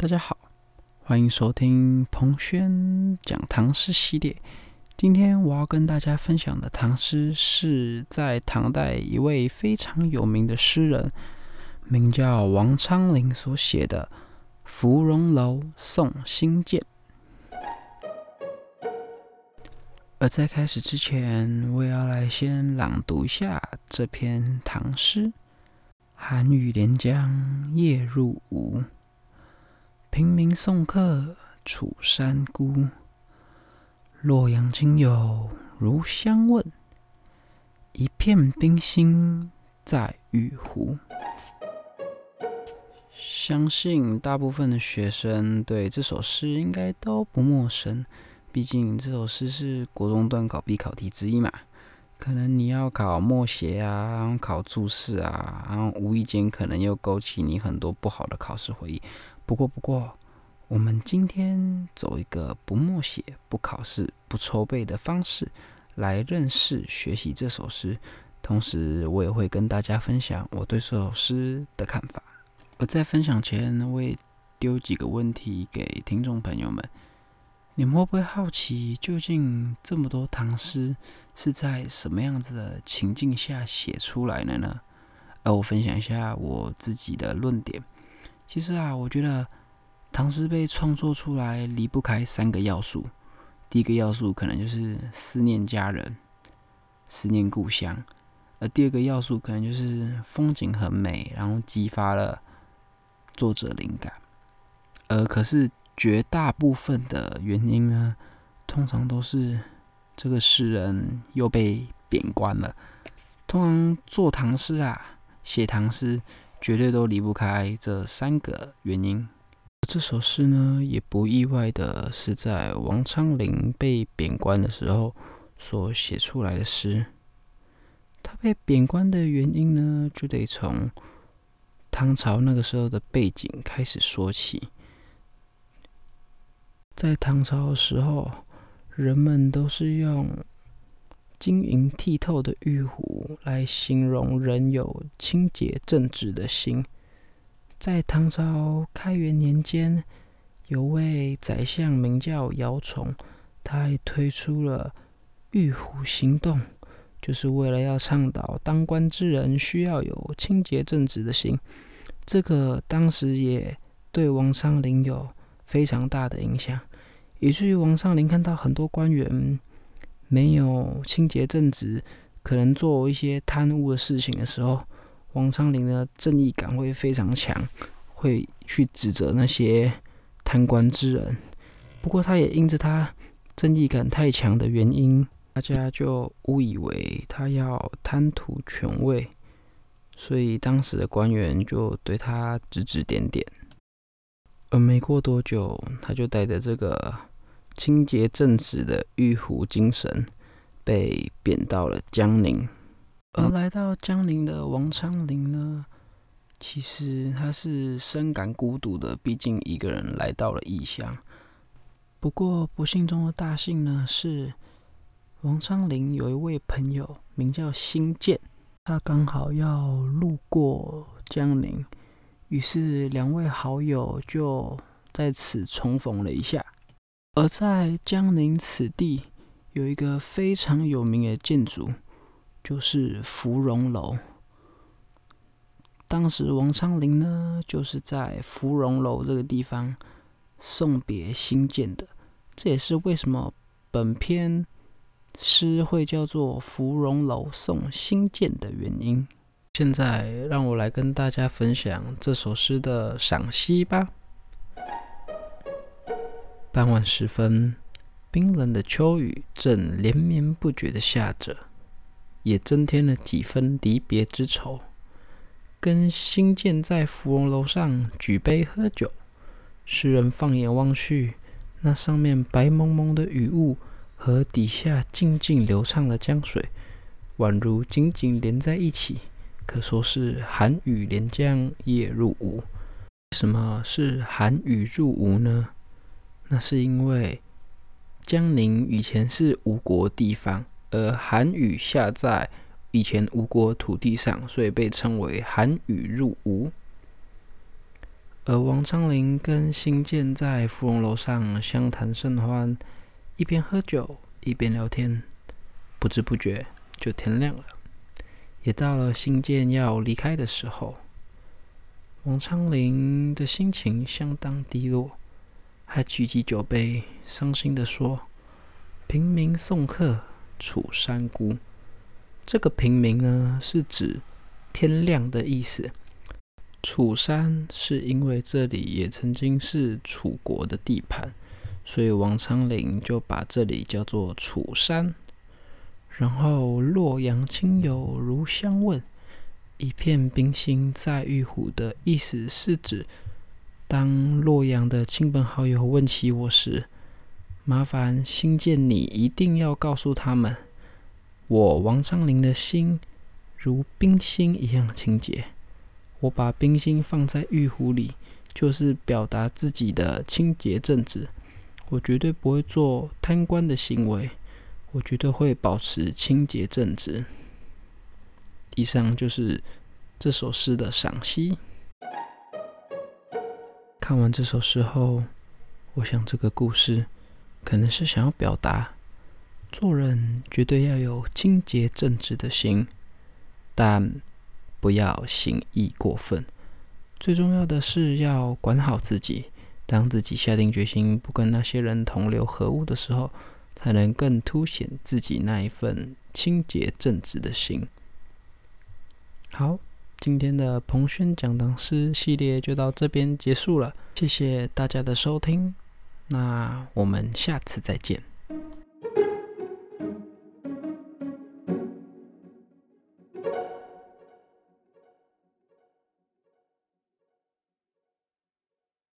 大家好，欢迎收听彭轩讲唐诗系列。今天我要跟大家分享的唐诗是在唐代一位非常有名的诗人，名叫王昌龄所写的《芙蓉楼送辛渐》。而在开始之前，我也要来先朗读一下这篇唐诗：寒雨连江夜入吴。平明送客楚山孤，洛阳亲友如相问，一片冰心在玉壶。相信大部分的学生对这首诗应该都不陌生，毕竟这首诗是国中段考必考题之一嘛。可能你要考默写啊，考注释啊，然后无意间可能又勾起你很多不好的考试回忆。不过，不过，我们今天走一个不默写、不考试、不筹备的方式来认识、学习这首诗。同时，我也会跟大家分享我对这首诗的看法。而在分享前，我也丢几个问题给听众朋友们：你们会不会好奇，究竟这么多唐诗是在什么样子的情境下写出来的呢？而我分享一下我自己的论点。其实啊，我觉得唐诗被创作出来离不开三个要素。第一个要素可能就是思念家人、思念故乡；而第二个要素可能就是风景很美，然后激发了作者灵感。而可是绝大部分的原因呢，通常都是这个诗人又被贬官了。通常做唐诗啊，写唐诗。绝对都离不开这三个原因。这首诗呢，也不意外的是在王昌龄被贬官的时候所写出来的诗。他被贬官的原因呢，就得从唐朝那个时候的背景开始说起。在唐朝的时候，人们都是用。晶莹剔透的玉壶来形容人有清洁正直的心。在唐朝开元年间，有位宰相名叫姚崇，他还推出了玉壶行动，就是为了要倡导当官之人需要有清洁正直的心。这个当时也对王昌龄有非常大的影响，以至于王昌龄看到很多官员。没有清洁正直，可能做一些贪污的事情的时候，王昌龄的正义感会非常强，会去指责那些贪官之人。不过，他也因着他正义感太强的原因，大家就误以为他要贪图权位，所以当时的官员就对他指指点点。而没过多久，他就带着这个。清洁正直的玉壶精神被贬到了江宁，而来到江宁的王昌龄呢，其实他是深感孤独的，毕竟一个人来到了异乡。不过不幸中的大幸呢，是王昌龄有一位朋友名叫辛渐，他刚好要路过江宁，于是两位好友就在此重逢了一下。而在江宁此地，有一个非常有名的建筑，就是芙蓉楼。当时王昌龄呢，就是在芙蓉楼这个地方送别新建的。这也是为什么本篇诗会叫做《芙蓉楼送新建》的原因。现在让我来跟大家分享这首诗的赏析吧。傍晚时分，冰冷的秋雨正连绵不绝的下着，也增添了几分离别之愁。跟新建在芙蓉楼上举杯喝酒，诗人放眼望去，那上面白蒙蒙的雨雾和底下静静流畅的江水，宛如紧紧连在一起，可说是寒雨连江夜入吴。什么是寒雨入吴呢？那是因为江宁以前是吴国地方，而韩语下在以前吴国土地上，所以被称为韩语入吴。而王昌龄跟新建在芙蓉楼上相谈甚欢，一边喝酒一边聊天，不知不觉就天亮了，也到了新建要离开的时候。王昌龄的心情相当低落，还举起酒杯，伤心的说：“平明送客楚山孤。”这个“平明”呢，是指天亮的意思。楚山是因为这里也曾经是楚国的地盘，所以王昌龄就把这里叫做楚山。然后洛阳亲友如相问，一片冰心在玉壶的意思是指，当洛阳的亲朋好友问起我时，麻烦新建你一定要告诉他们，我王昌龄的心如冰心一样清洁。我把冰心放在玉壶里，就是表达自己的清洁正直。我绝对不会做贪官的行为，我绝对会保持清洁正直。以上就是这首诗的赏析。看完这首诗后，我想这个故事可能是想要表达，做人绝对要有清洁正直的心，但。不要行义过分，最重要的是要管好自己。当自己下定决心不跟那些人同流合污的时候，才能更凸显自己那一份清洁正直的心。好，今天的彭轩讲唐诗系列就到这边结束了，谢谢大家的收听，那我们下次再见。